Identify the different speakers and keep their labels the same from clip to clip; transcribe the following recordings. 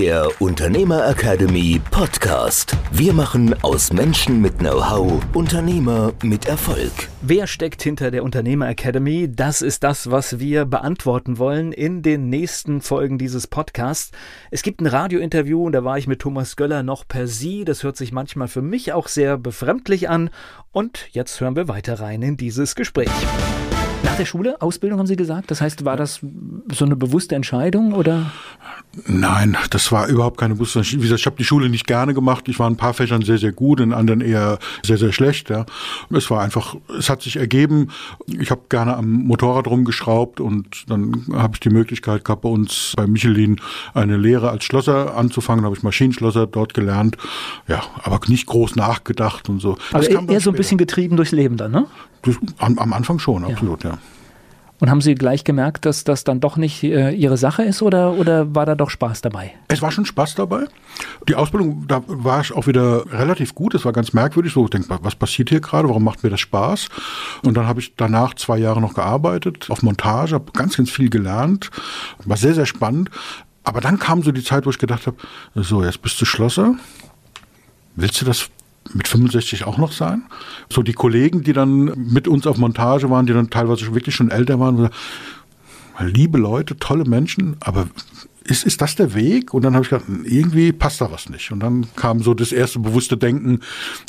Speaker 1: der Unternehmer Academy Podcast. Wir machen aus Menschen mit Know-how Unternehmer mit Erfolg.
Speaker 2: Wer steckt hinter der Unternehmer Academy? Das ist das, was wir beantworten wollen in den nächsten Folgen dieses Podcasts. Es gibt ein Radiointerview und da war ich mit Thomas Göller noch per Sie. Das hört sich manchmal für mich auch sehr befremdlich an. Und jetzt hören wir weiter rein in dieses Gespräch. Nach der Schule, Ausbildung haben Sie gesagt? Das heißt, war das so eine bewusste Entscheidung oder?
Speaker 3: Nein, das war überhaupt keine bewusste Entscheidung. Wie gesagt, ich habe die Schule nicht gerne gemacht. Ich war in ein paar Fächern sehr, sehr gut, in anderen eher sehr, sehr schlecht. Ja. Es war einfach, es hat sich ergeben. Ich habe gerne am Motorrad rumgeschraubt und dann habe ich die Möglichkeit gehabt, bei uns bei Michelin eine Lehre als Schlosser anzufangen. Da habe ich Maschinenschlosser dort gelernt. Ja, aber nicht groß nachgedacht und so.
Speaker 2: Aber eher so ein bisschen getrieben durchs Leben dann, ne?
Speaker 3: Am, am Anfang schon, absolut, ja. ja.
Speaker 2: Und haben Sie gleich gemerkt, dass das dann doch nicht äh, Ihre Sache ist oder, oder war da doch Spaß dabei?
Speaker 3: Es war schon Spaß dabei. Die Ausbildung, da war ich auch wieder relativ gut. Es war ganz merkwürdig. So, ich denke, was passiert hier gerade? Warum macht mir das Spaß? Und dann habe ich danach zwei Jahre noch gearbeitet auf Montage, habe ganz, ganz viel gelernt. War sehr, sehr spannend. Aber dann kam so die Zeit, wo ich gedacht habe, so, jetzt bist du Schlosser. Willst du das mit 65 auch noch sein. So die Kollegen, die dann mit uns auf Montage waren, die dann teilweise wirklich schon älter waren, liebe Leute, tolle Menschen, aber ist, ist das der Weg? Und dann habe ich gedacht, irgendwie passt da was nicht. Und dann kam so das erste bewusste Denken,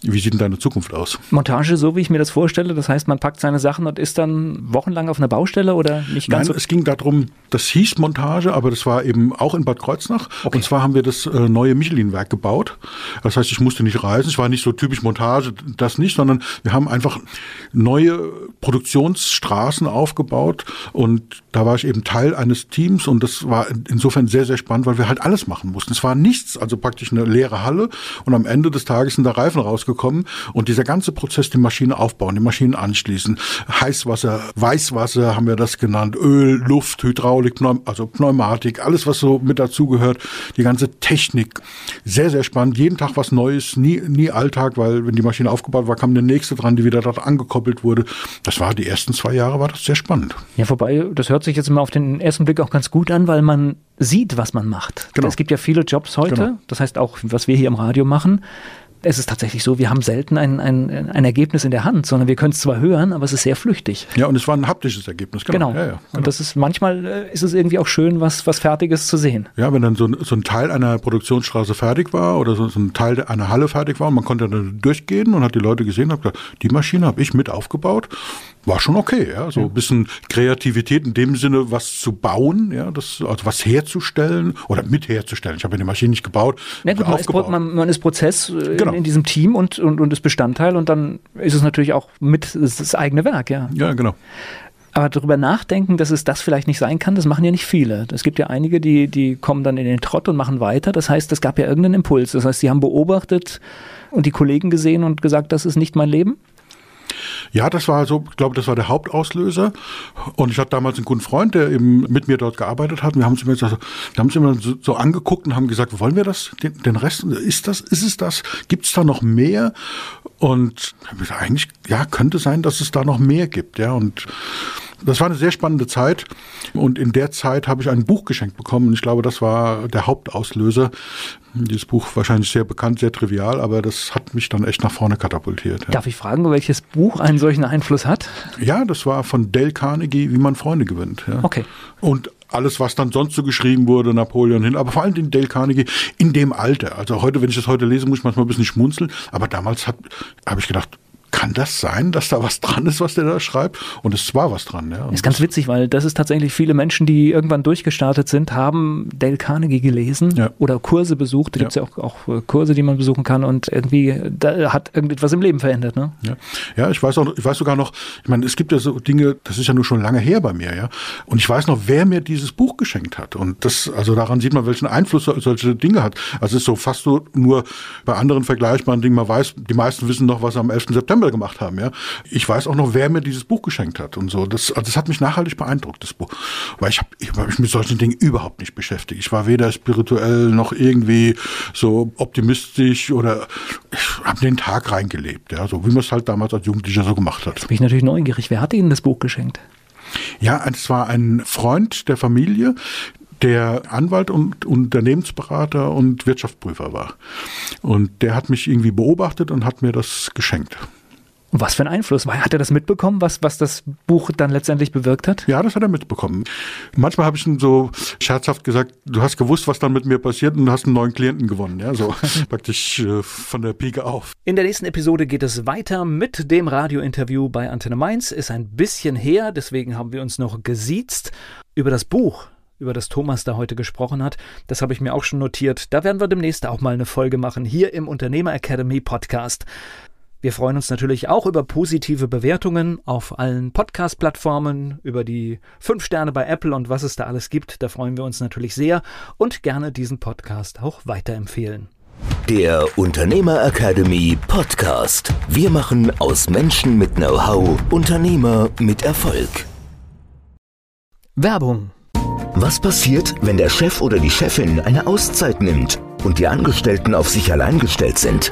Speaker 3: wie sieht denn deine Zukunft aus?
Speaker 2: Montage, so wie ich mir das vorstelle, das heißt, man packt seine Sachen und ist dann wochenlang auf einer Baustelle oder nicht ganz
Speaker 3: Nein, so? es ging darum, das hieß Montage, aber das war eben auch in Bad Kreuznach. Okay. Und zwar haben wir das äh, neue Michelin-Werk gebaut. Das heißt, ich musste nicht reisen. Es war nicht so typisch Montage, das nicht, sondern wir haben einfach neue Produktionsstraßen aufgebaut und da war ich eben Teil eines Teams und das war insofern sehr, sehr spannend, weil wir halt alles machen mussten. Es war nichts, also praktisch eine leere Halle und am Ende des Tages sind da Reifen rausgekommen und dieser ganze Prozess, die Maschine aufbauen, die Maschinen anschließen, Heißwasser, Weißwasser haben wir das genannt, Öl, Luft, Hydraulik, Pneum also Pneumatik, alles was so mit dazugehört, die ganze Technik, sehr, sehr spannend, jeden Tag was Neues, nie, nie Alltag, weil wenn die Maschine aufgebaut war, kam der nächste dran, die wieder dort angekoppelt wurde. Das war die ersten zwei Jahre, war das sehr spannend.
Speaker 2: Ja, wobei, das hört sich jetzt mal auf den ersten Blick auch ganz gut an, weil man sieht, was man macht. Genau. Es gibt ja viele Jobs heute, genau. das heißt auch, was wir hier im Radio machen, es ist tatsächlich so, wir haben selten ein, ein, ein Ergebnis in der Hand, sondern wir können es zwar hören, aber es ist sehr flüchtig.
Speaker 3: Ja, und es war ein haptisches Ergebnis,
Speaker 2: genau. genau. Ja, ja, genau. Und das ist manchmal äh, ist es irgendwie auch schön, was, was Fertiges zu sehen.
Speaker 3: Ja, wenn dann so ein, so ein Teil einer Produktionsstraße fertig war oder so, so ein Teil einer Halle fertig war und man konnte dann durchgehen und hat die Leute gesehen und hat gesagt, die Maschine habe ich mit aufgebaut. War schon okay, ja. So ein bisschen Kreativität in dem Sinne, was zu bauen, ja, das, also was herzustellen oder mit herzustellen. Ich habe ja die Maschine nicht gebaut.
Speaker 2: Ja, gut, man, ist, man, man, ist, Prozess äh, genau. in, in, diesem Team und, und, und ist Bestandteil und dann ist es natürlich auch mit das, eigene Werk, ja.
Speaker 3: Ja, genau.
Speaker 2: Aber darüber nachdenken, dass es das vielleicht nicht sein kann, das machen ja nicht viele. Es gibt ja einige, die, die kommen dann in den Trott und machen weiter. Das heißt, es gab ja irgendeinen Impuls. Das heißt, sie haben beobachtet und die Kollegen gesehen und gesagt, das ist nicht mein Leben?
Speaker 3: Ja, das war so, ich glaube, das war der Hauptauslöser. Und ich hatte damals einen guten Freund, der eben mit mir dort gearbeitet hat. Wir haben uns immer, so, wir haben uns immer so, so, angeguckt und haben gesagt, wollen wir das, den, den Rest, ist das, ist es das? Gibt es da noch mehr? Und eigentlich, ja, könnte sein, dass es da noch mehr gibt, ja. Und das war eine sehr spannende Zeit und in der Zeit habe ich ein Buch geschenkt bekommen und ich glaube, das war der Hauptauslöser. Dieses Buch wahrscheinlich sehr bekannt, sehr trivial, aber das hat mich dann echt nach vorne katapultiert.
Speaker 2: Ja. Darf ich fragen, welches Buch einen solchen Einfluss hat?
Speaker 3: Ja, das war von Dale Carnegie, wie man Freunde gewinnt. Ja.
Speaker 2: Okay.
Speaker 3: Und alles, was dann sonst so geschrieben wurde, Napoleon hin, aber vor allem den Dale Carnegie in dem Alter. Also heute, wenn ich das heute lese, muss ich manchmal ein bisschen schmunzeln, aber damals habe ich gedacht, kann das sein, dass da was dran ist, was der da schreibt? Und es war was dran. Ja. Und
Speaker 2: ist ganz witzig, weil das ist tatsächlich viele Menschen, die irgendwann durchgestartet sind, haben Dale Carnegie gelesen
Speaker 3: Ja.
Speaker 2: oder Kurse besucht. Da
Speaker 3: Ja.
Speaker 2: gibt es ja auch, auch äh, Kurse, die man besuchen kann und irgendwie da hat irgendetwas im Leben verändert. Ne?
Speaker 3: Ja, ja ich weiß auch, ich weiß sogar noch, ich meine, es gibt ja so Dinge, das ist ja nur schon lange her bei mir, ja. Und ich weiß noch, wer mir dieses Buch geschenkt hat. Und das, also daran sieht man, welchen Einfluss so- solche Dinge hat. Also es ist so fast so nur bei anderen vergleichbaren Dingen, man weiß, die meisten wissen noch, was am 11. September gemacht haben, ja. Ich weiß auch noch, wer mir dieses Buch geschenkt hat und so. Das, also das hat mich nachhaltig beeindruckt, das Buch. Weil ich habe ich hab mich mit solchen Dingen überhaupt nicht beschäftigt. Ich war weder spirituell noch irgendwie so optimistisch oder ich habe den Tag reingelebt, ja, so wie man es halt damals als Jugendlicher so gemacht hat.
Speaker 2: Bin ich natürlich neugierig. Wer hat Ihnen das Buch geschenkt?
Speaker 3: Ja, es war ein Freund der Familie, der Anwalt und Unternehmensberater und Wirtschaftsprüfer war. Und der hat mich irgendwie beobachtet und hat mir das geschenkt.
Speaker 2: Und was für ein Einfluss? War- Hat er das mitbekommen, was, was das Buch dann letztendlich bewirkt hat?
Speaker 3: Ja, das hat er mitbekommen. Manchmal habe ich ihm so scherzhaft gesagt, du hast gewusst, was dann mit mir passiert und hast einen neuen Klienten gewonnen. Ja, so praktisch äh, von der Pike auf.
Speaker 2: In der nächsten Episode geht es weiter mit dem Radiointerview bei Antenne Mainz. Ist ein bisschen her, deswegen haben wir uns noch gesiezt. Über das Buch, über das Thomas da heute gesprochen hat, das habe ich mir auch schon notiert. Da werden wir demnächst auch mal eine Folge machen, hier im Unternehmer Academy Podcast. Wir freuen uns natürlich auch über positive Bewertungen auf allen Podcast-Plattformen, über die fünf Sterne bei Apple und was es da alles gibt. Da freuen wir uns natürlich sehr und gerne diesen Podcast auch weiterempfehlen.
Speaker 1: Der Unternehmer Academy Podcast. Wir machen aus Menschen mit Know-how Unternehmer mit Erfolg.
Speaker 2: Werbung.
Speaker 1: Was passiert, wenn der Chef oder die Chefin eine Auszeit nimmt und die Angestellten auf sich allein gestellt sind?